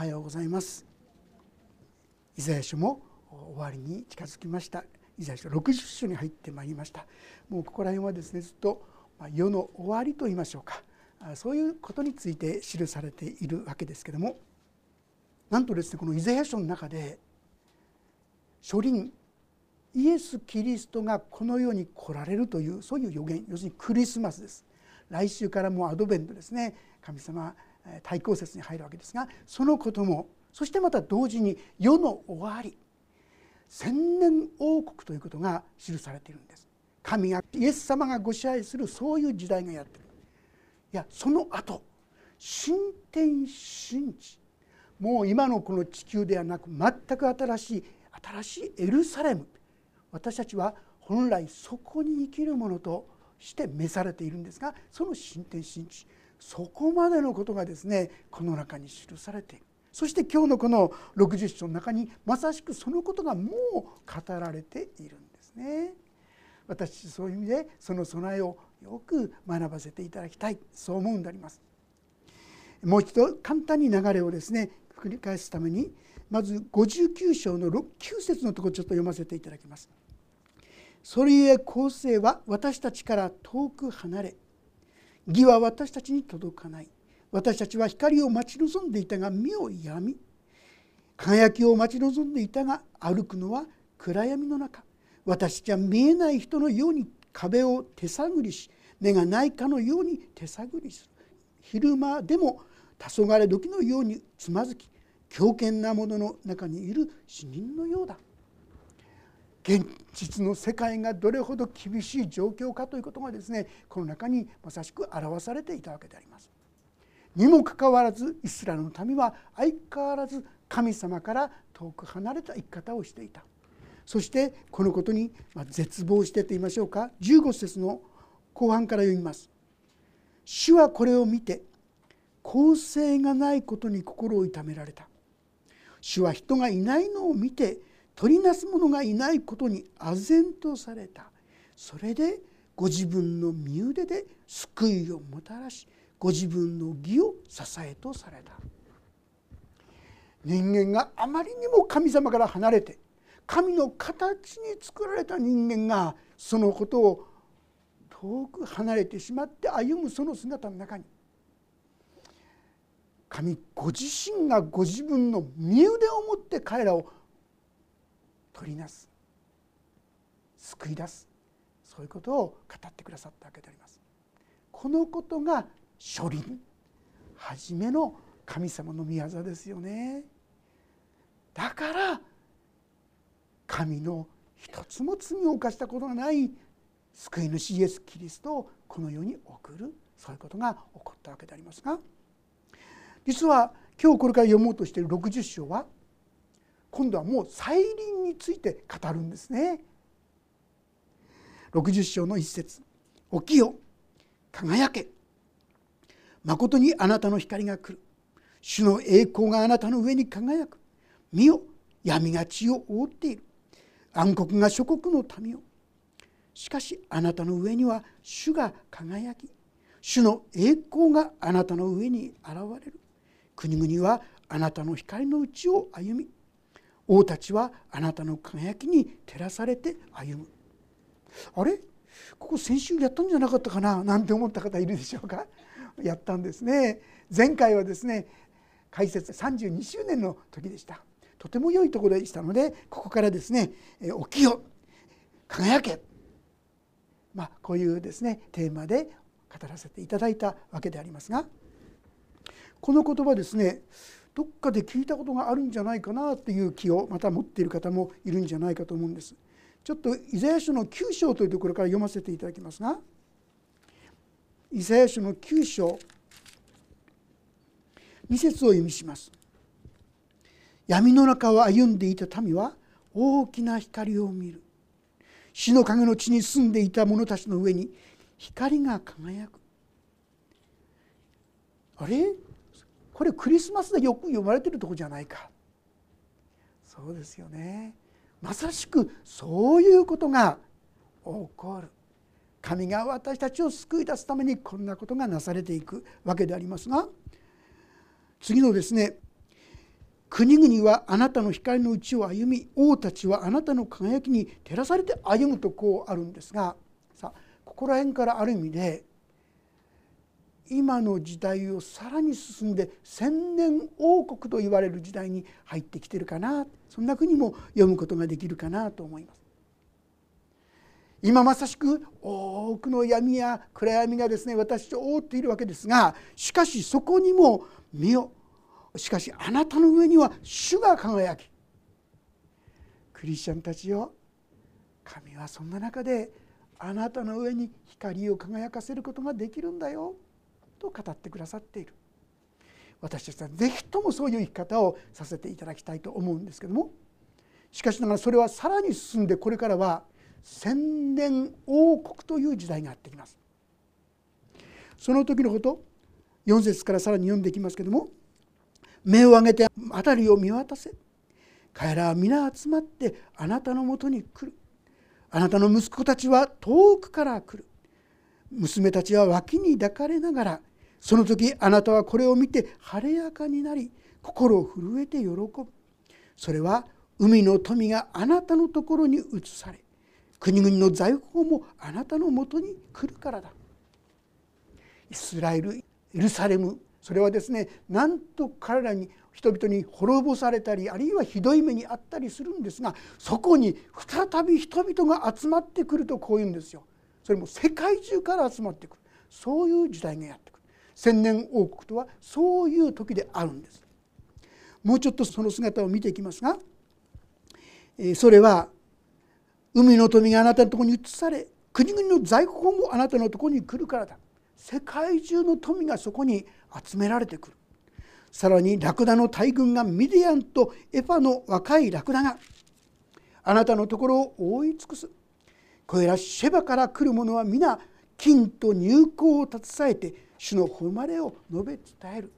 はようございます。イザヤ書も終わりに近づきました。イザヤ書60章に入ってまいりました。もうここら辺はですねずっと世の終わりと言いましょうか。そういうことについて記されているわけですけどもなんとですねこのイザヤ書の中で初輪イエス・キリストがこの世に来られるというそういう予言要するにクリスマスです。来週からもうアドベントですね。神様対抗節に入るわけですがそのこともそしてまた同時に世の終わり千年王国ということが記されているんです。神がイエス様がご支配するそういう時代がやってる。いやその後新天新地もう今のこの地球ではなく全く新しい新しいエルサレム私たちは本来そこに生きるものとして召されているんですがその新天新地そこまでのことがですねこの中に記されているそして今日のこの60章の中にまさしくそのことがもう語られているんですね。私そういう意味でその備えをよく学ばせていただきたいそう思うんであります。もう一度簡単に流れをですね繰り返すためにまず59章の6 9節のところちょっと読ませていただきます。それゆえ公正は私たちから遠く離れ義は私たちに届かない。私たちは光を待ち望んでいたが目をやみ輝きを待ち望んでいたが歩くのは暗闇の中。私たちは見えない人のように壁を手探りし目がないかのように手探りする。昼間でも黄昏時のようにつまずき強健なものの中にいる死人のようだ現実の世界がどれほど厳しい状況かということがですねこの中にまさしく表されていたわけであります。にもかかわらずイスラエルの民は相変わらず神様から遠く離れた生き方をしていた。そしてこのことに絶望してと言いましょうか。15節の後半から読みます「主はこれを見て公正がないことに心を痛められた」「主は人がいないのを見て取りなす者がいないことに唖然とされた」それでご自分の身腕で救いをもたらしご自分の義を支えとされた。人間があまりにも神様から離れて神の形に作られた人間がそのことを遠く離れてしまって歩むその姿の中に神ご自身がご自分の身腕を持って彼らを取りなす。救い出す。そういうことを語ってくださったわけであります。このことが初輪。初めの神様の御業ですよね。だから神の一つも罪を犯したことがない救い主イエス・キリストをこの世に送る。そういうことが起こったわけでありますが実は今日これから読もうとしている60章は今度はもう再臨について語るんですね。60章の一節。起きよ。輝け。誠にあなたの光が来る。主の栄光があなたの上に輝く。見よ。闇が地を覆っている。暗黒が諸国の民をしかしあなたの上には主が輝き。主の栄光があなたの上に現れる。国々はあなたの光のうちを歩み。王たちはあなたの輝きに照らされて歩む。あれ？ここ先週やったんじゃなかったかな？なんて思った方いるでしょうか？やったんですね。前回はですね開設32周年の時でした。とても良いところでしたのでここからですね「起きよ輝け」まあこういうですねテーマで語らせていただいたわけでありますがこの言葉ですねどっかで聞いたことがあるんじゃないかなっていう気をまた持っている方もいるんじゃないかと思うんです。ちょっとイザヤ書の9章というところから読ませていただきますが。イザヤ書の9章2節を意味します。闇の中を歩んでいた民は大きな光を見る。死の影の地に住んでいた者たちの上に光が輝く。あれ？これクリスマスでよく読まれてるとこじゃないか。そうですよね。まさしくそういうことが起こる。神が私たちを救い出すためにこんなことがなされていくわけでありますが次のですね。国々はあなたの光のうちを歩み王たちはあなたの輝きに照らされて歩むとこうあるんですがさあここら辺からある意味で今の時代をさらに進んで千年王国と言われる時代に入ってきてるかなそんなふうにも読むことができるかなと思います。今まさしく多くの闇や暗闇がですね私を覆っているわけですがしかしそこにも身をしかしあなたの上には主が輝きクリスチャンたちよ神はそんな中であなたの上に光を輝かせることができるんだよと語ってくださっている。私たちは是非ともそういう生き方をさせていただきたいと思うんですけども。しかしながらそれはさらに進んでこれからは千年王国という時代がやってきます。その時のこと4節からさらに読んでいきますけども。目を上げて辺りを見渡せ。彼らは皆集まってあなたのもとに来る。あなたの息子たちは遠くから来る。娘たちは脇に抱かれながらその時あなたはこれを見て晴れやかになり心を震えて喜ぶ。それは海の富があなたのところに移され国々の財宝もあなたのもとに来るからだ。イスラエルエルサレムそれはですねなんと彼らに人々に滅ぼされたりあるいはひどい目にあったりするんですがそこに再び人々が集まってくるとこういうんですよ。それも世界中から集まってくる。そういう時代がやってくる。千年王国とはそういう時であるんです。もうちょっとその姿を見ていきますがそれは海の富があなたのところに移され国々の財宝もあなたのところに来るからだ。世界中の富がそこに集められてくる。さらにラクダの大軍がミディアンとエファの若いラクダがあなたのところを覆い尽くす。これらシェバから来る者は皆金と入港を携えて主の誉れを述べ伝える。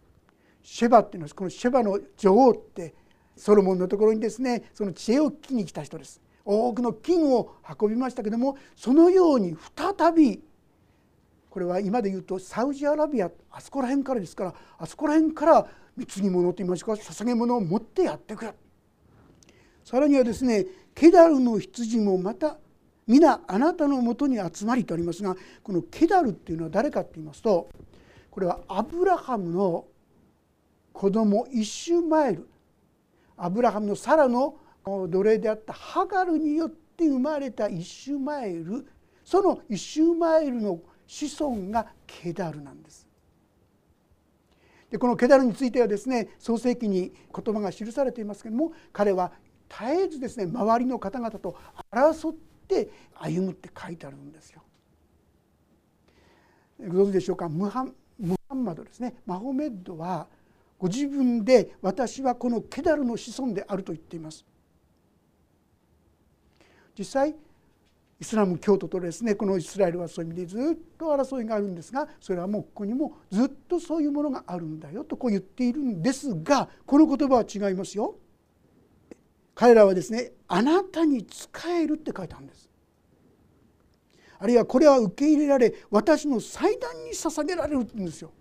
シェバっていうのはこのシェバの女王ってソロモンのところにですねその知恵を聞きに来た人です。多くの金を運びましたけどもそのように再びこれは今で言うとサウジアラビアあそこら辺からですからあそこら辺から貢ぎ物といいますか捧げ物を持ってやってくる。さらにはですねケダルの羊もまた皆あなたのもとに集まりとありますがこのケダルっていうのは誰かって言いますとこれはアブラハムの子供イシュマエルアブラハムのサラの奴隷であったハガルによって生まれたイシュマエルそのイシュマエルの子孫がケダルなんです。でこのケダルについてはですね創世記に言葉が記されていますけれども彼は絶えずですね周りの方々と争って歩むって書いてあるんですよ。ご存知でしょうか？ムハンムハンマドですねマホメッドはご自分で私はこのケダルの子孫であると言っています。実際イスラム教徒とですねこのイスラエルはそういう意味でずっと争いがあるんですがそれはもうここにもずっとそういうものがあるんだよとこう言っているんですがこの言葉は違いますよ。彼らはですねあなたに仕えるって書いてあるんです。あるいはこれは受け入れられ私の祭壇に捧げられるんですよ。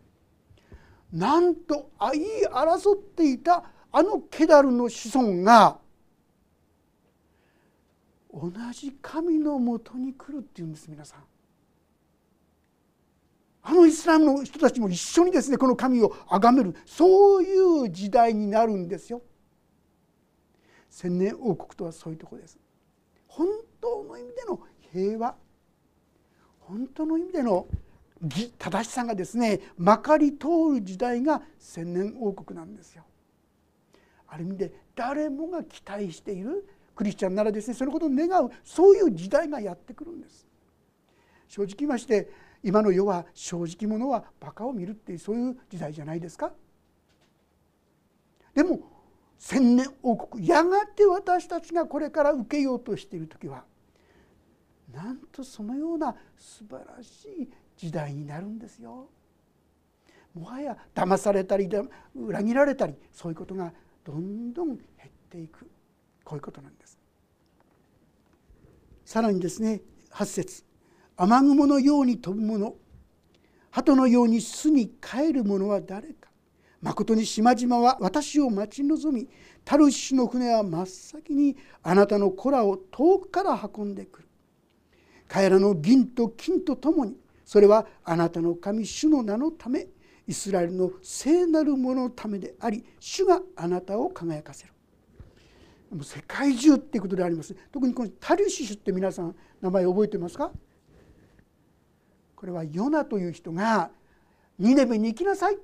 なんと言い争っていたあのケダルの子孫が同じ神のもとに来るっていうんです皆さん。あのイスラムの人たちも一緒にですねこの神を崇めるそういう時代になるんですよ。千年王国とはそういうとこです。本当の意味での平和本当の意味での正しさがですねまかり通る時代が千年王国なんですよ。ある意味で誰もが期待しているクリスチャンならですねそのことを願うそういう時代がやってくるんです正直言いまして今の世は正直者はバカを見るっていうそういう時代じゃないですかでも千年王国やがて私たちがこれから受けようとしている時はなんとそのような素晴らしい時代になるんですよ。もはや騙されたり裏切られたりそういうことがどんどん減っていく。こういうことなんです。さらにですね8節。雨雲のように飛ぶもの。鳩のように巣に帰る者は誰か。まことに島々は私を待ち望みタルシの船は真っ先にあなたの子らを遠くから運んでくる。彼らの銀と金とともにそれはあなたの神主の名のためイスラエルの聖なるもののためであり主があなたを輝かせる。もう世界中っていうことであります。特にこのタリシュって皆さん名前覚えてますか？これはヨナという人がニネベに行きなさい。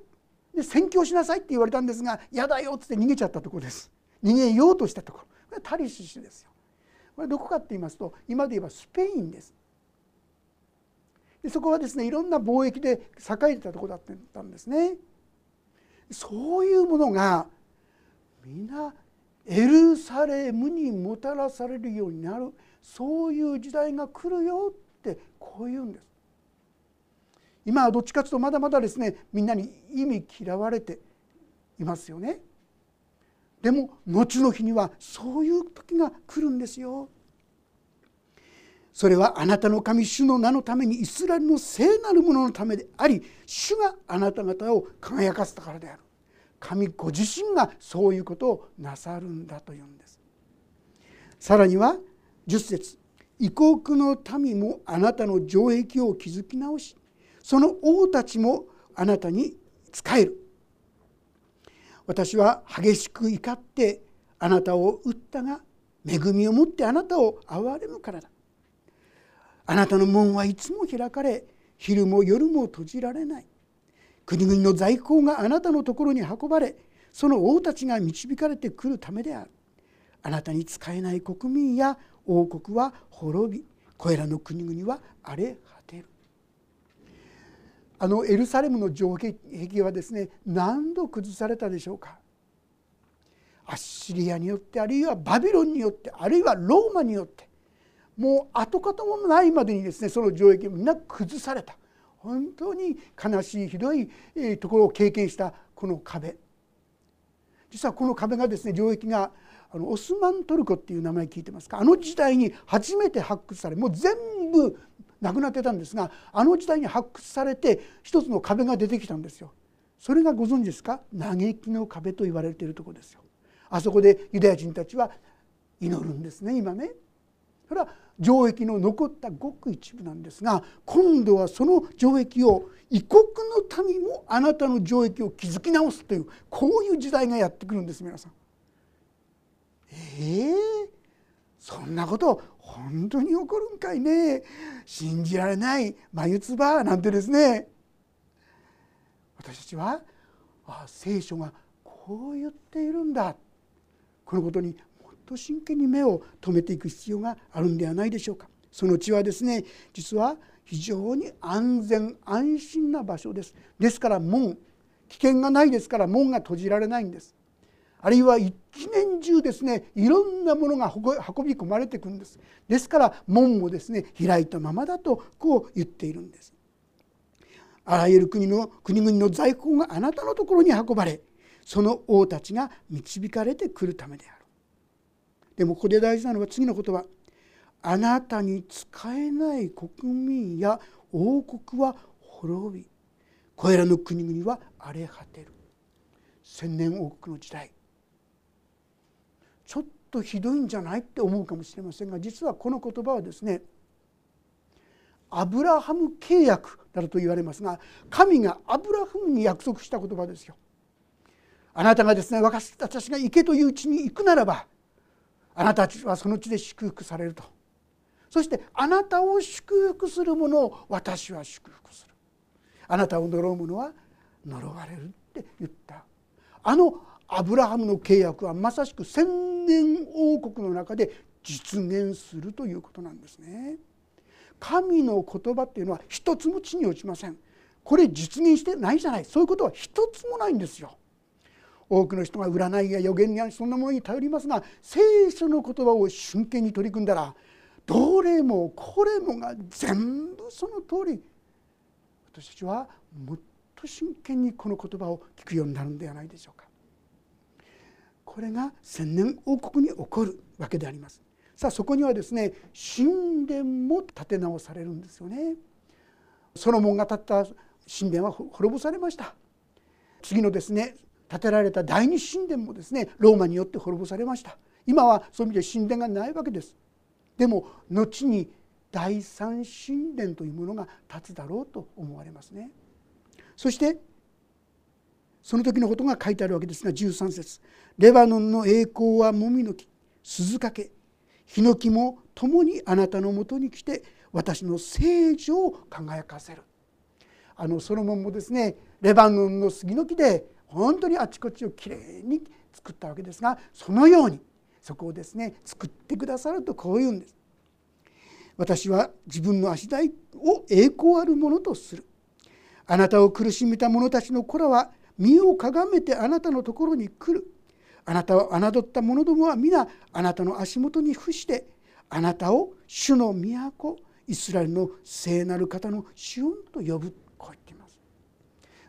で宣教しなさいって言われたんですが嫌だよっつって逃げちゃったところです。逃げようとしたところ。これはタリシュですよ。これどこかって言いますと今で言えばスペインです。でそこはですねいろんな貿易で栄えてたとこだったんですね。そういうものが皆エルサレムにもたらされるようになる。そういう時代が来るよってこう言うんです。今はどっちかというとまだまだですねみんなに意味嫌われていますよね。でも後の日にはそういう時が来るんですよ。それはあなたの神主の名のためにイスラエルの聖なるもののためであり主があなた方を輝かせたからである。神ご自身がそういうことをなさるんだというんです。さらには10節異国の民もあなたの城壁を築き直しその王たちもあなたに仕える。私は激しく怒ってあなたを打ったが恵みを持ってあなたを憐れむからだ。あなたの門はいつも開かれ昼も夜も閉じられない。国々の在庫があなたのところに運ばれその王たちが導かれてくるためである。あなたに使えない国民や王国は滅びこれらの国々は荒れ果あのエルサレムの城壁はですね何度崩されたでしょうか？アッシリアによってあるいはバビロンによってあるいはローマによってもう跡形もないまでにですねその城壁みんな崩された。本当に悲しいひどいところを経験したこの壁。実はこの壁がですね領域があのオスマントルコっていう名前聞いてますか？あの時代に初めて発掘されもう全部なくなってたんですがあの時代に発掘されて一つの壁が出てきたんですよ。それがご存知ですか？嘆きの壁と言われているところですよ。あそこでユダヤ人たちは祈るんですね今ね。それは城壁の残ったごく一部なんですが今度はその城壁を異国の民もあなたの城壁を築き直すというこういう時代がやってくるんです皆さん。えー、そんなこと本当に起こるんかいね。信じられない。眉唾なんてですね。私たちはあ聖書がこう言っているんだ。このことにもっと真剣に目を留めていく必要があるんではないでしょうか。その地はですね実は非常に安全安心な場所です。ですから門危険がないですから門が閉じられないんです。あるいは一年中ですねいろんなものが運び込まれてくるんです。ですから門もですね開いたままだとこう言っているんです。あらゆる国の国々の在庫があなたのところに運ばれその王たちが導かれてくるためである。でもここで大事なのは次の言葉あなたに使えない国民や王国は滅びこれらの国々は荒れ果てる。千年王国の時代ちょっとひどいんじゃないって思うかもしれませんが実はこの言葉はですねアブラハム契約だと言われますが神がアブラハムに約束した言葉ですよ。あなたがですね私が行けといううちに行くならばあなたはその地で祝福されると。そしてあなたを祝福する者を私は祝福する。あなたを呪う者は呪われるって言った。あのアブラハムの契約はまさしく王国の中で実現するということなんですね。神の言葉っていうのは一つも地に落ちません。これ実現してないじゃないそういうことは一つもないんですよ。多くの人が占いや予言やそんなものに頼りますが聖書の言葉を真剣に取り組んだらどれもこれもが全部その通り私たちはもっと真剣にこの言葉を聞くようになるんではないでしょうか。これが千年王国に起こるわけであります。さあそこにはですね神殿も建て直されるんですよね。ソロモンが建った神殿は滅ぼされました。次のですね建てられた第二神殿もですねローマによって滅ぼされました今はそういう意味で神殿がないわけですでも後に第三神殿というものが立つだろうと思われますねそしてその時のことが書いてあるわけですが13節レバノンの栄光はもみの木鈴掛ヒノキも共にあなたのもとに来て私の聖女を輝かせるあのソロモンもですねレバノンの杉の木で本当にあちこちをきれいに作ったわけですがそのようにそこをですね作ってくださるとこう言うんです。私は自分の足台を栄光あるものとする。あなたを苦しめた者たちの子らは身をかがめてあなたのところに来る。あなたを侮った者どもは皆あなたの足元に伏してあなたを主の都イスラエルの聖なる方のシオンと呼ぶ。こう言っています。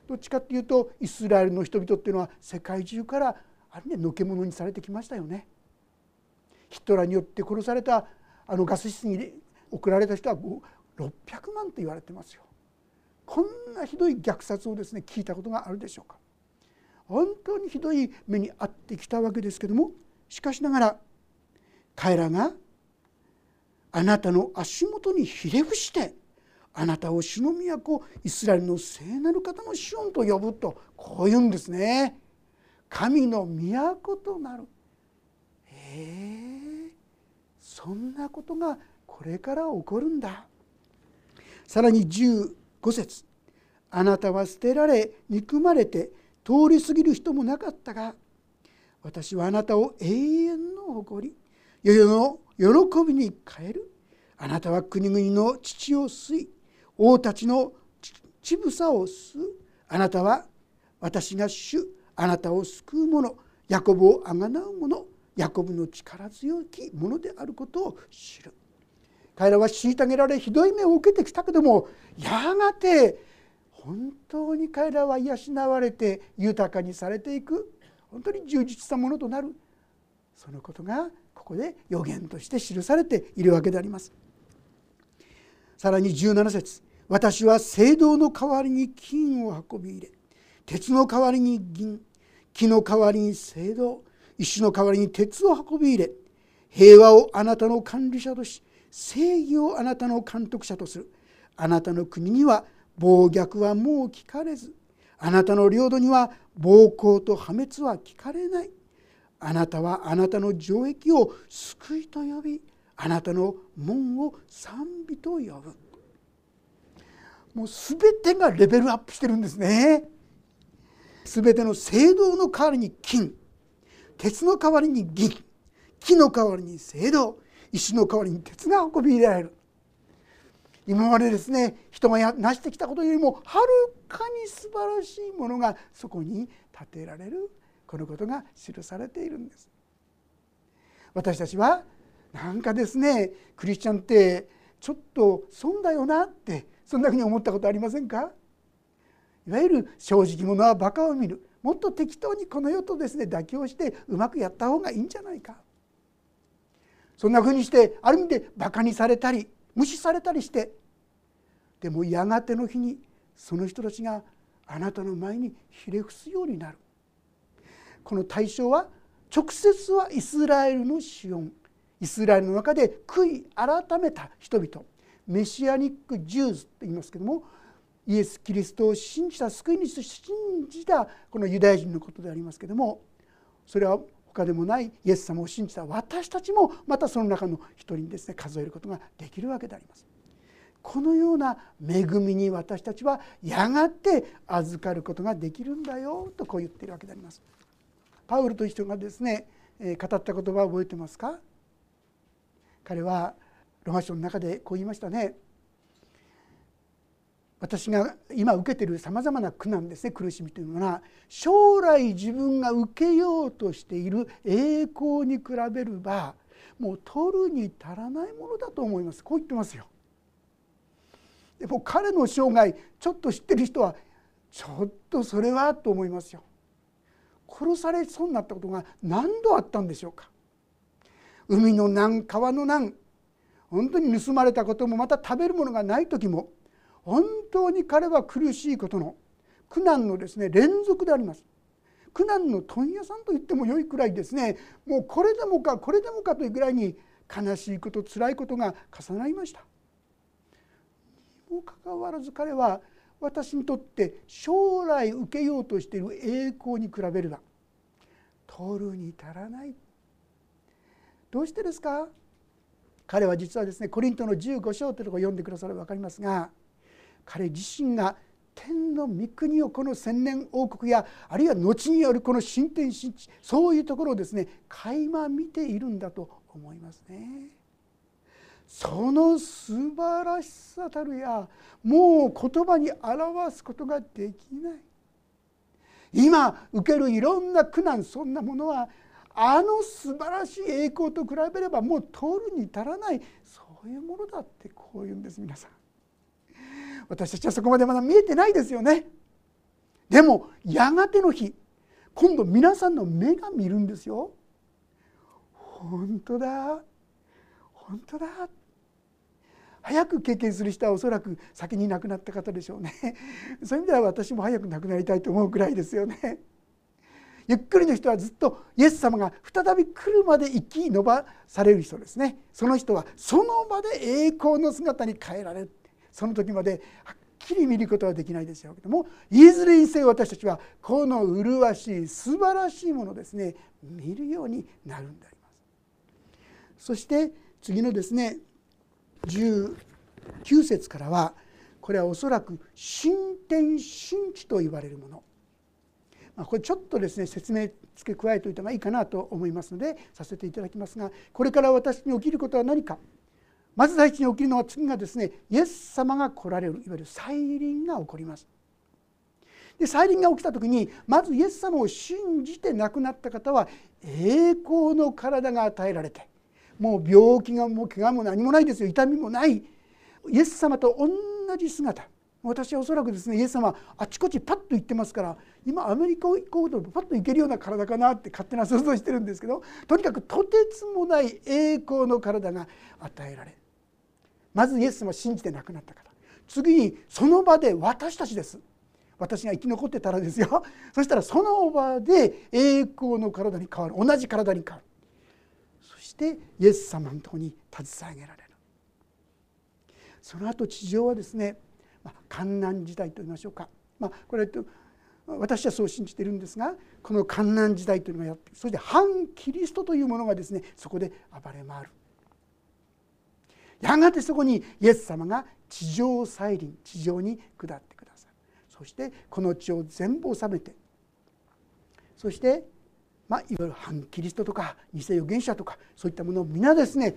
どっちかっていうとイスラエルの人々っていうのは世界中からあれねのけ者にされてきましたよね。ヒトラーによって殺されたあのガス室に送られた人は600万と言われてますよ。こんなひどい虐殺をですね聞いたことがあるでしょうか本当にひどい目に遭ってきたわけですけどもしかしながら彼らがあなたの足元にひれ伏してあなたを主の都イスラエルの聖なる方のシオンと呼ぶとこう言うんですね。神の都となる。えそんなことがこれから起こるんだ。さらに5節。あなたは捨てられ憎まれて通り過ぎる人もなかったが私はあなたを永遠の誇り世々の喜びに変える。あなたは国々の父を吸い王たちの乳房を吸う。あなたは私が主あなたを救う者ヤコブをあがなう者ヤコブの力強きものであることを知る。彼らは虐げられひどい目を受けてきたけどもやがて本当に彼らは養われて豊かにされていく。本当に充実したものとなる。そのことがここで予言として記されているわけであります。さらに17節。私は聖堂の代わりに金を運び入れ鉄の代わりに銀木の代わりに聖堂石の代わりに鉄を運び入れ平和をあなたの管理者とし正義をあなたの監督者とする。あなたの国には暴虐はもう聞かれず。あなたの領土には暴行と破滅は聞かれない。あなたはあなたの城壁を救いと呼びあなたの門を賛美と呼ぶ。もう全てがレベルアップしてるんですね。全ての聖堂の代わりに金。鉄の代わりに銀。木の代わりに聖堂。石の代わりに鉄が運び入れられる。今までですね人が成してきたことよりもはるかに素晴らしいものがそこに建てられる。このことが記されているんです。私たちはなんかですねクリスチャンってちょっと損だよなってそんなふうに思ったことありませんか？いわゆる正直者はバカを見る。もっと適当にこの世とですね妥協してうまくやった方がいいんじゃないか。そんなふうにしてある意味でバカにされたり無視されたりしてでもやがての日にその人たちがあなたの前にひれ伏すようになる。この対象は直接はイスラエルのシオンイスラエルの中で悔い改めた人々。メシアニック・ジューズと言いますけどもイエス・キリストを信じた救い主と信じたこのユダヤ人のことでありますけどもそれは他でもないイエス様を信じた私たちもまたその中の一人にですね数えることができるわけであります。このような恵みに私たちはやがて預かることができるんだよとこう言っているわけであります。パウルという人がですね語った言葉を覚えてますか？彼はロマ書の中でこう言いましたね私が今受けているさまざまな苦難ですね苦しみというのは将来自分が受けようとしている栄光に比べればもう取るに足らないものだと思いますこう言ってますよ。でも彼の生涯ちょっと知ってる人はちょっとそれはと思いますよ。殺されそうになったことが何度あったんでしょうか海の難川の難本当に盗まれたこともまた食べるものがない時も本当に彼は苦しいことの苦難のですね連続であります。苦難の問屋さんと言っても良いくらいですね。もうこれでもかこれでもかというぐらいに悲しいこと辛いことが重なりました。にもかかわらず彼は私にとって将来受けようとしている栄光に比べれば取るに足らない。どうしてですか？彼は実はですねコリントの15章というところを読んでくだされば分かりますが彼自身が天の御国をこの千年王国やあるいは後によるこの新天新地そういうところをですね垣間見ているんだと思いますね。その素晴らしさたるやもう言葉に表すことができない今受けるいろんな苦難そんなものはあの素晴らしい栄光と比べればもう通るに足らないそういうものだってこう言うんです皆さん私たちはそこまでまだ見えてないですよね。でもやがての日今度皆さんの目が見るんですよ。本当だ。本当だ。早く経験する人はおそらく先に亡くなった方でしょうね。そういう意味では私も早く亡くなりたいと思うくらいですよね。ゆっくりの人はずっとイエス様が再び来るまで生き延ばされる人ですね。その人はその場で栄光の姿に変えられる。その時まではっきり見ることはできないでしょうけどもいずれにせよ私たちはこの麗しい素晴らしいものですね見るようになるんであります。そして次のですね19節からはこれはおそらく新天新地と言われるもの。これちょっとですね説明付け加えておいた方がいいかなと思いますのでさせていただきますがこれから私に起きることは何か。まず第一に起きるのは次がですねイエス様が来られるいわゆる再臨が起こります。で再臨が起きた時にまずイエス様を信じて亡くなった方は栄光の体が与えられてもう病気がもう怪我も何もないですよ痛みもないイエス様と同じ姿私はおそらくですねイエス様あちこちパッと行ってますから今アメリカ行こうとパッと行けるような体かなって勝手な想像してるんですけどとにかくとてつもない栄光の体が与えられるまずイエス様を信じて亡くなった方次にその場で私たちです。私が生き残ってたらですよ。そしたらその場で栄光の体に変わる。同じ体に変わる。そしてイエス様のとこに携えられる。その後地上はですね、観難時代と言いましょうか、まあ、これ私はそう信じているんですがこの観難時代というのがやってそして反キリストというものがですねそこで暴れ回る。やがてそこにイエス様が地上再臨地上に下ってくださるそしてこの地を全部治めてそして、まあ、いわゆる反キリストとか偽預言者とかそういったものを皆ですね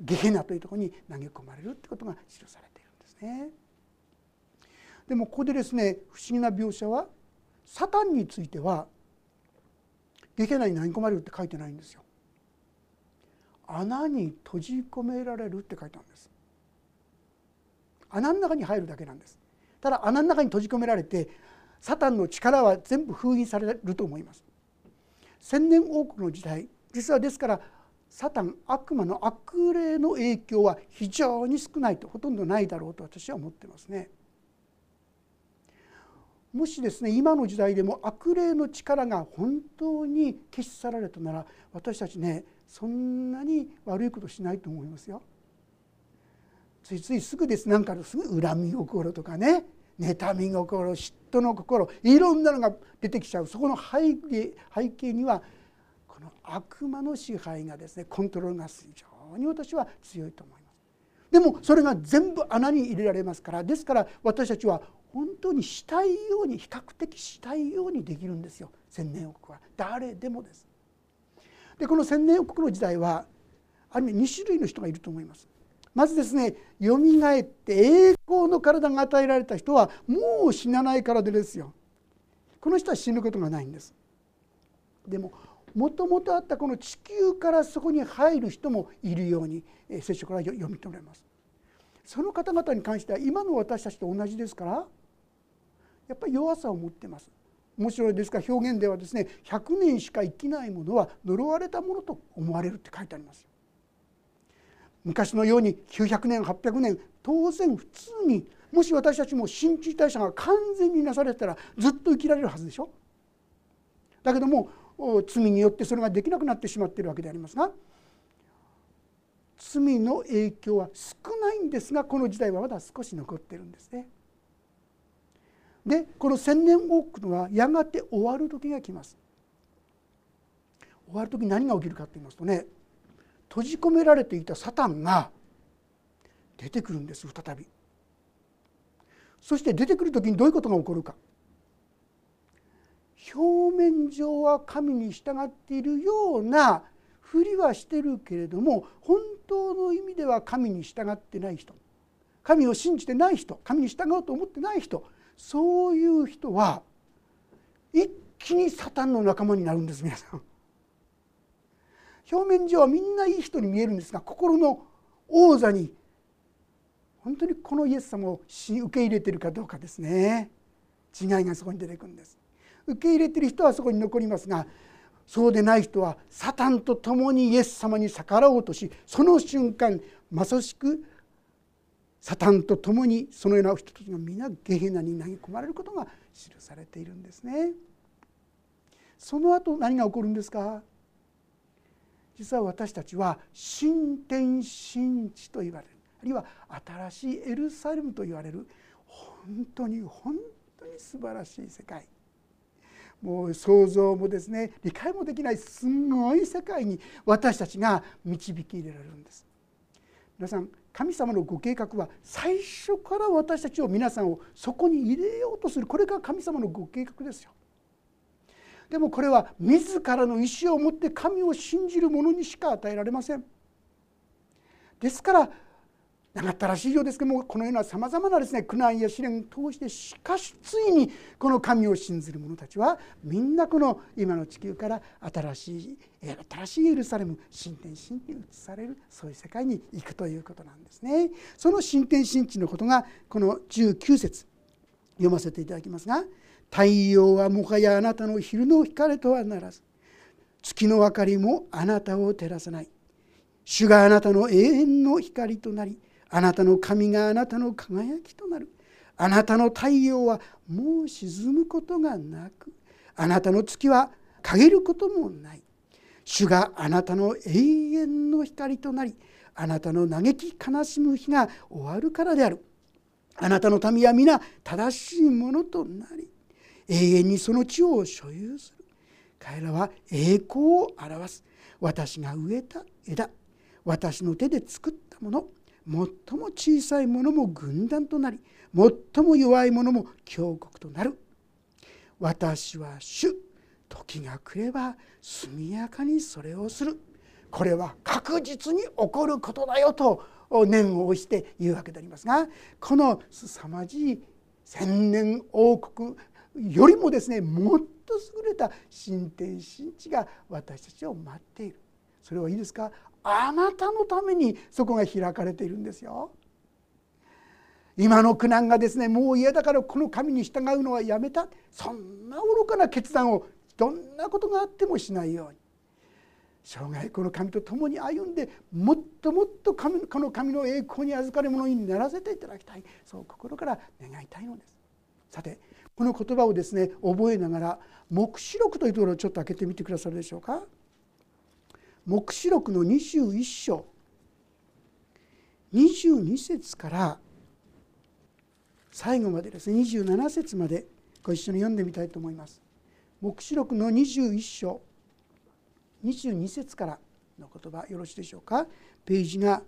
ゲヘナというところに投げ込まれるってことが記されているんですね。でもここでですね不思議な描写はサタンについてはゲヘナに投げ込まれるって書いてないんですよ。穴に閉じ込められるって書いてあるんです。穴の中に入るだけなんです。ただ穴の中に閉じ込められてサタンの力は全部封印されると思います。千年王国の時代実はですからサタン悪魔の悪霊の影響は非常に少ないとほとんどないだろうと私は思ってますね。もしですね今の時代でも悪霊の力が本当に消し去られたなら私たちねそんなに悪いことしないと思いますよ。ついついすぐですなんかすぐ恨み心とかね妬み心嫉妬の心いろんなのが出てきちゃうそこの背景背景にはこの悪魔の支配がですねコントロールが非常に私は強いと思います。でもそれが全部穴に入れられますからですから私たちは本当にしたいように比較的したいようにできるんですよ千年王国は誰でもです。でこの千年王国の時代はある意味2種類の人がいると思います。まずですねよみがえって栄光の体が与えられた人はもう死なない体ですよ。この人は死ぬことがないんです。でももともとあったこの地球からそこに入る人もいるように聖書から読み取れます。その方々に関しては今の私たちと同じですからやっぱり弱さを持ってます。面白いですから表現ではですね100年しか生きないものは呪われたものと思われるって書いてあります。昔のように900年800年当然普通にもし私たちも新陳代謝が完全になされたらずっと生きられるはずでしょ。だけども罪によってそれができなくなってしまっているわけでありますが罪の影響は少ないんですがこの時代はまだ少し残ってるんですね。でこの千年王国はやがて終わる時が来ます。終わる時何が起きるかと言いますとね閉じ込められていたサタンが出てくるんです再び。そして出てくる時にどういうことが起こるか表面上は神に従っているようなふりはしてるけれども本当の意味では神に従ってない人神を信じてない人神に従おうと思ってない人そういう人は一気にサタンの仲間になるんです皆さん。表面上はみんないい人に見えるんですが心の王座に本当にこのイエス様を受け入れてるかどうかですね違いがそこに出てくるんです受け入れてる人はそこに残りますがそうでない人はサタンと共にイエス様に逆らおうとしその瞬間まさしくサタンと共にそのような人たちが皆ゲヘナに投げ込まれることが記されているんですね。その後何が起こるんですか？実は私たちは新天新地と言われる。あるいは新しいエルサレムと言われる。本当に本当に素晴らしい世界。もう想像もですね理解もできないすごい世界に私たちが導き入れられるんです。皆さん神様のご計画は最初から私たちを皆さんをそこに入れようとする。これが神様のご計画ですよ。でもこれは自らの意思を持って神を信じる者にしか与えられません。ですから長ったらしいようですけどもこのようなさまざまなですね苦難や試練を通してしかしついにこの神を信ずる者たちはみんなこの今の地球から新しい新しいエルサレム新天新地に移されるそういう世界に行くということなんですね。その新天新地のことがこの19節読ませていただきますが「太陽はもはやあなたの昼の光とはならず月の明かりもあなたを照らさない」「主があなたの永遠の光となりあなたの神があなたの輝きとなる。あなたの太陽はもう沈むことがなく。あなたの月は陰ることもない。主があなたの永遠の光となりあなたの嘆き悲しむ日が終わるからである。あなたの民は皆正しいものとなり永遠にその地を所有する。彼らは栄光を表す。私が植えた枝。私の手で作ったもの。最も小さいものも軍団となり最も弱いもも強国となる。私は主時が来れば速やかにそれをする。これは確実に起こることだよと念を押して言うわけでありますがこの凄まじい千年王国よりもですねもっと優れた新天新地が私たちを待っている。それはいいですか？あなたのためにそこが開かれているんですよ。今の苦難がですねもう嫌だからこの神に従うのはやめたそんな愚かな決断をどんなことがあってもしないように生涯この神と共に歩んでもっともっと神この神の栄光に預かるものにならせていただきたいそう心から願いたいのです。さてこの言葉をですね覚えながら黙示録というところをちょっと開けてみてくださるでしょうか。黙示録の21章。22節から最後までです。ね27節までご一緒に読んでみたいと思います。黙示録の21章。22節からの言葉よろしいでしょうか。ページが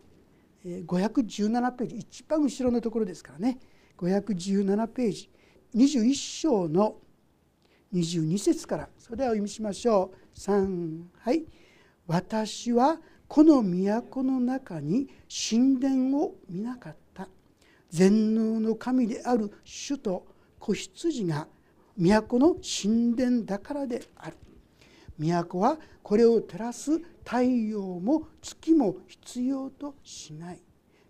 517ページ。一番後ろのところですからね。517ページ。21章の22節から。それではお読みしましょう。3はい。私はこの都の中に神殿を見なかった。全能の神である主と子羊が都の神殿だからである。都はこれを照らす太陽も月も必要としない。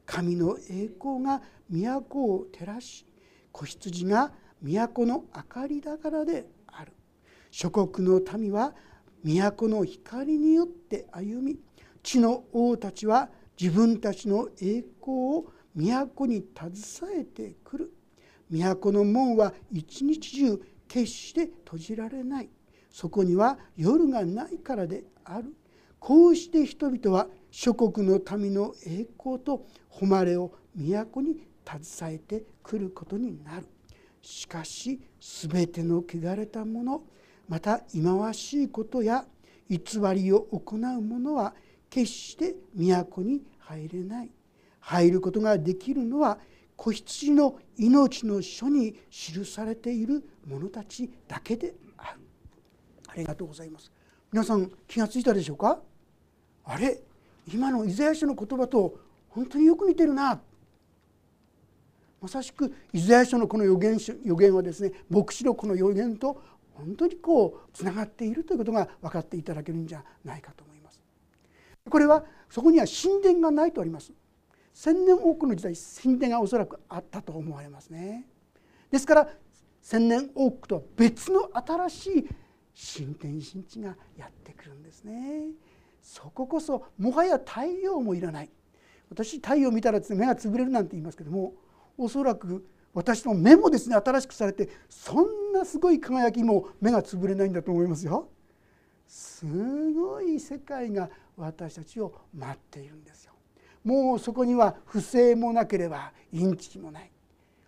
神の栄光が都を照らし子羊が都の明かりだからである。諸国の民は都の光によって歩み地の王たちは自分たちの栄光を都に携えてくる。都の門は一日中決して閉じられない。そこには夜がないからである。こうして人々は諸国の民の栄光と誉れを都に携えてくることになる。しかし全ての汚れたものまた忌まわしいことや偽りを行う者は決して都に入れない。入ることができるのは子羊の命の書に記されている者たちだけである。ありがとうございます。皆さん気がついたでしょうか？あれ？今のイザヤ書の言葉と本当によく似てるな。まさしくイザヤ書のこの予言予言はですね牧師のこの予言と本当にこうつながっているということが分かっていただけるんじゃないかと思います。これはそこには神殿がないとあります。千年多くの時代神殿がおそらくあったと思われますね。ですから千年多くとは別の新しい神殿神地がやってくるんですね。そここそもはや太陽もいらない私太陽見たら、目が潰れるなんて言いますけどもおそらく私の目もですね新しくされてそんなすごい輝きも目が潰れないんだと思いますよ。すごい世界が私たちを待っているんですよ。もうそこには不正もなければインチキもない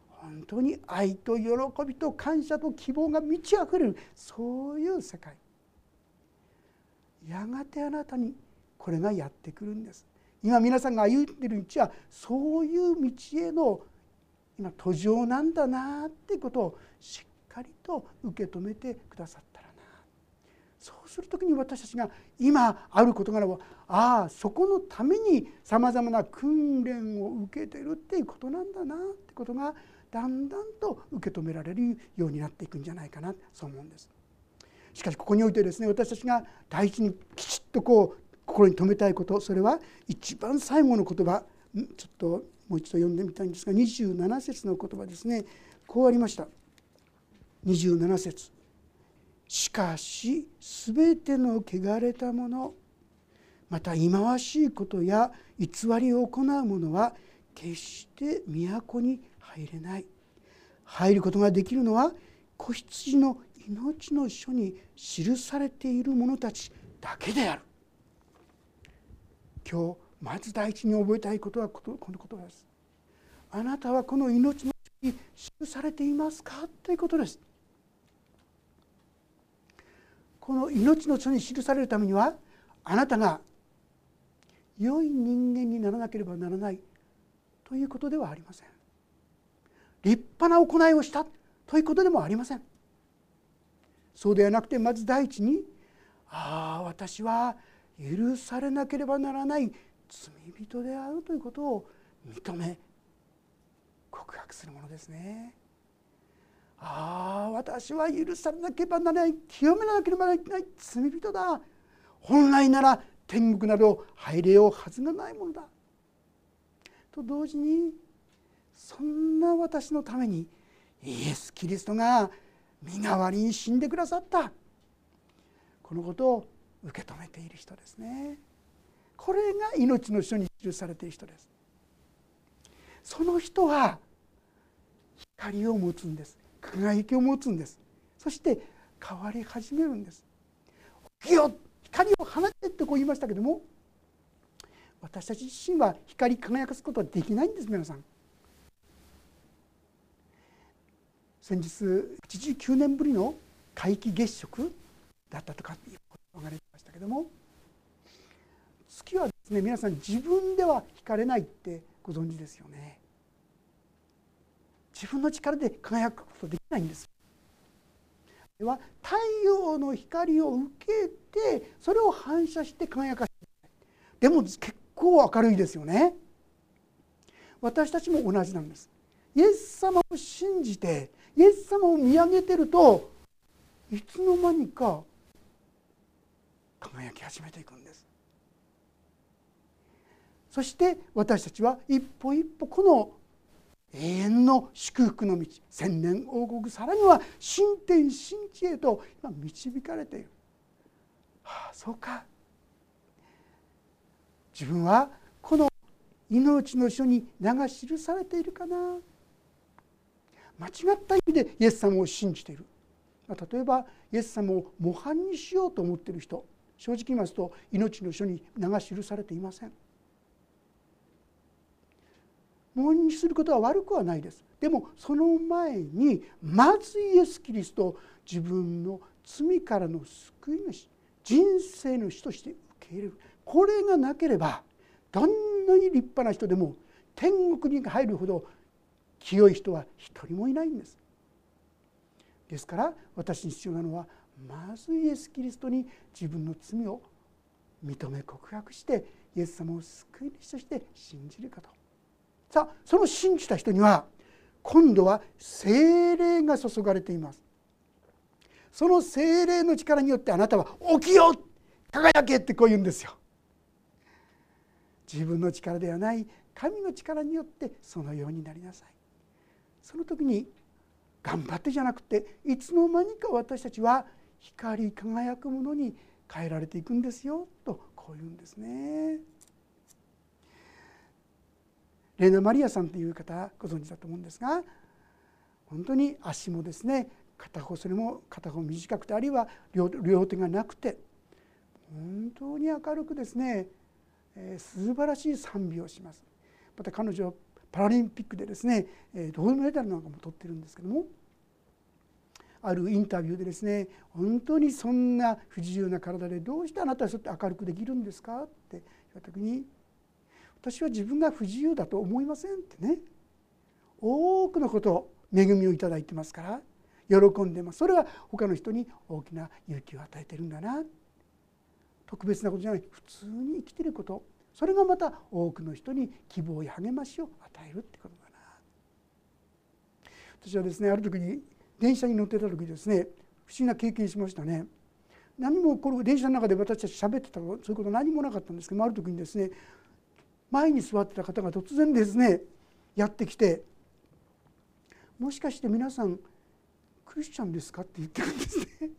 本当に愛と喜びと感謝と希望が満ち溢れるそういう世界やがてあなたにこれがやってくるんです今皆さんが歩いている道はそういう道への今途上なんだなっていうことをしっかりと受け止めてくださったらなそうする時に私たちが今ある事柄をああそこのためにさまざまな訓練を受けてるっていうことなんだなってことがだんだんと受け止められるようになっていくんじゃないかなそう思うんです。しかしここにおいてですね私たちが第一にきちっとこう心に留めたいことそれは一番最後の言葉ちょっともう一度読んでみたいんですが27節の言葉ですね。こうありました。27節。しかし全ての汚れたものまた忌まわしいことや偽りを行う者は決して都に入れない。入ることができるのは子羊の命の書に記されている者たちだけである。今日まず第一に覚えたいことはこのことです。あなたはこの命の書に記されていますか？ということです。この命の書に記されるためにはあなたが良い人間にならなければならないということではありません。立派な行いをしたということでもありません。そうではなくてまず第一にああ私は許されなければならない罪人であるということを認め告白するものですね。ああ私は許されなければならない清めなければならない罪人だ。本来なら天国など入れようはずがないものだ。と同時にそんな私のためにイエス・キリストが身代わりに死んでくださった。このことを受け止めている人ですね。これが命の書に記されている人です。その人は光を持つんです。輝きを持つんです。そして変わり始めるんです。光を放てってこう言いましたけども私たち自身は光り輝かすことはできないんです皆さん。先日89年ぶりの皆既月食だったとかいうことが出てましたけども月はですね皆さん自分では光れないってご存知ですよね。自分の力で輝くことできないんです。では太陽の光を受けてそれを反射して輝かしてでも結構明るいですよね。私たちも同じなんです。イエス様を信じてイエス様を見上げてるといつの間にか輝き始めていくんです。そして私たちは一歩一歩この永遠の祝福の道千年王国さらには新天新地へと今導かれている、はあ、そうか。自分はこの命の書に名が記されているかな。間違った意味でイエス様を信じている。ま例えばイエス様を模範にしようと思っている人。正直言いますと命の書に名が記されていません。模範にすることは悪くはないです。でもその前にまずイエス・キリストを自分の罪からの救い主人生の主として受け入れる。これがなければどんなに立派な人でも天国に入るほど清い人は一人もいないんです。ですから私に必要なのはまずイエス・キリストに自分の罪を認め告白してイエス様を救い主として信じるかと。さあその信じた人には今度は精霊が注がれています。その精霊の力によってあなたは起きよ輝けってこう言うんですよ。自分の力ではない神の力によってそのようになりなさい。その時に頑張ってじゃなくていつの間にか私たちは光り輝くものに変えられていくんですよとこう言うんですね。レーナ・マリアさんという方ご存知だと思うんですが本当に足もですね片方それも片方短くてあるいは両手がなくて本当に明るくですね、えー、素晴らしい賛美をします。また彼女はパラリンピックでですね銅メダルなんかも取ってるんですけどもあるインタビューでですね本当にそんな不自由な体でどうしてあなたはそうやって明るくできるんですか？って言われた時に私は自分が不自由だと思いませんってね。多くのこと恵みをいただいてますから喜んでます。それは他の人に大きな勇気を与えてるんだな。特別なことじゃない。普通に生きてること。それがまた多くの人に希望や励ましを与えるってことだな。私はですねある時に電車に乗ってた時ですね不思議な経験しましたね。何もこの電車の中で私たち喋ってたそういうこと何もなかったんですけどある時にですね前に座ってた方が突然ですねやってきて「もしかして皆さんクリスチャンですか?」って言ってるんですね。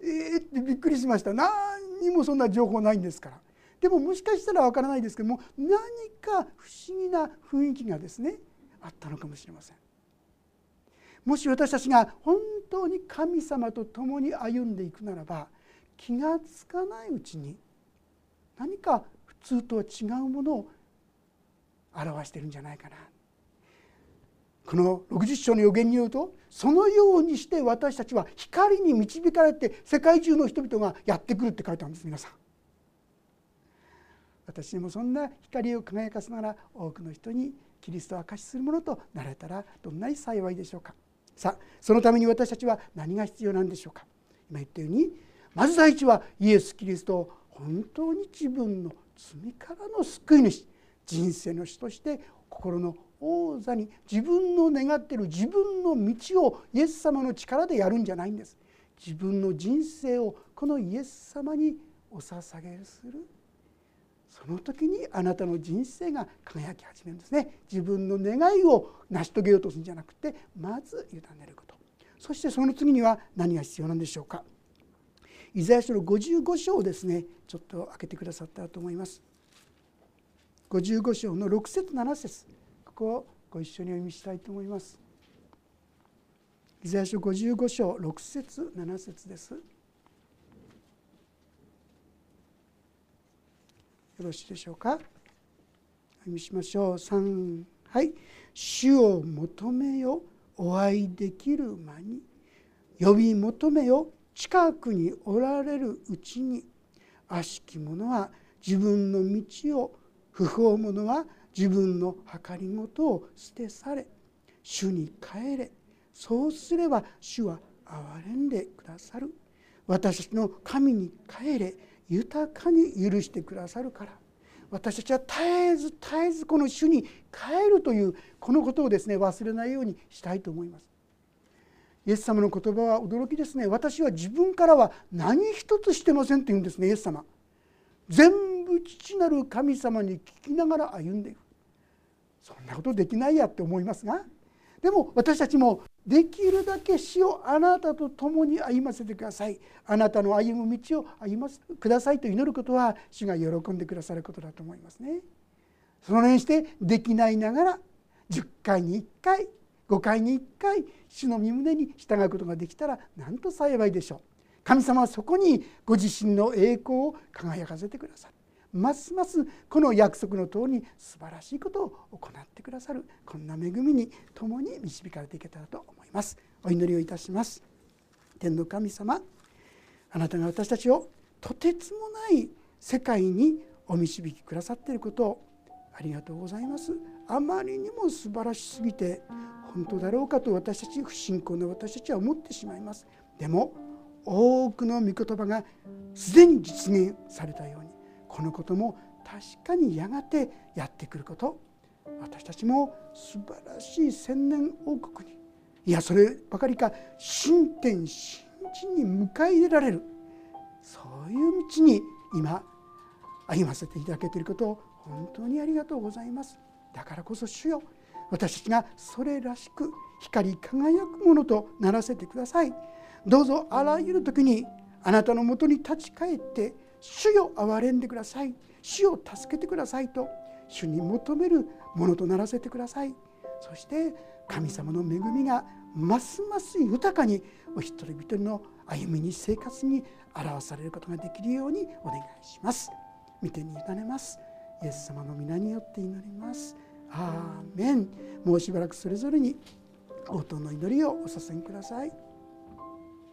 えーってびっくりしました何にもそんな情報ないんですからでももしかしたらわからないですけども何か不思議な雰囲気がですねあったのかもしれませんもし私たちが本当に神様と共に歩んでいくならば気が付かないうちに何か普通とは違うものを表してるんじゃないかな。この60章の予言によるとそのようにして私たちは光に導かれて世界中の人々がやってくるって書いてあるんです皆さん。私にもそんな光を輝かせながら多くの人にキリストを明かしするものとなれたらどんなに幸いでしょうか。さあそのために私たちは何が必要なんでしょうか。今言ったようにまず第一はイエス・キリストを本当に自分の罪からの救い主人生の主として心の王座に自分の願っている自分の道をイエス様の力でやるんじゃないんです。自分の人生をこのイエス様にお捧げする。その時にあなたの人生が輝き始めるんですね。自分の願いを成し遂げようとするんじゃなくてまず委ねること。そしてその次には何が必要なんでしょうか。イザヤ書の55章をですねちょっと開けてくださったらと思います。55章の6節7節ここをご一緒にお読みしたいと思います。イザヤ書55章6節7節です。よろしいでしょうか？読みしましょう。3はい「主を求めよお会いできる間に呼び求めよ近くにおられるうちに悪しき者は自分の道を不法者は自分の計りごとを捨て去れ。主に帰れ。そうすれば主は憐れんでくださる。私たちの神に帰れ。豊かに許してくださるから。私たちは絶えず絶えずこの主に帰るというこのことをですね忘れないようにしたいと思います。イエス様の言葉は驚きですね。私は自分からは何一つしてませんって言うんですねイエス様。全部父なる神様に聞きながら歩んでいく。そんなことできないやって思いますが。でも私たちもできるだけ死をあなたと共に歩ませてください。あなたの歩む道を歩ませてくださいと祈ることは主が喜んでくださることだと思いますね。そのようにしてできないながら10回に1回5回に1回主の身胸に従うことができたらなんと幸いでしょう。神様はそこにご自身の栄光を輝かせてくださる。ますますこの約束の通りに素晴らしいことを行ってくださる。こんな恵みに共に導かれていけたらと思います。お祈りをいたします。天の神様あなたが私たちをとてつもない世界にお導きくださっていることをありがとうございます。あまりにも素晴らしすぎて本当だろうかと私たち不信仰な私たちは思ってしまいます。でも多くの御言葉がすでに実現されたようにこのことも確かにやがてやってくること私たちも素晴らしい千年王国にいやそればかりか新天新地に迎え入れられるそういう道に今歩ませていただけていることを本当にありがとうございます。だからこそ主よ私たちがそれらしく光り輝くものとならせてください。どうぞあらゆる時にあなたのもとに立ち返って主よ憐れんでください。主を助けてくださいと主に求めるものとならせてください。そして神様の恵みがますます豊かにお一人一人の歩みに生活に表されることができるようにお願いします。見てに委ねます。イエス様の皆によって祈ります。アーメンもうしばらくそれぞれに応答の祈りをお捧げください。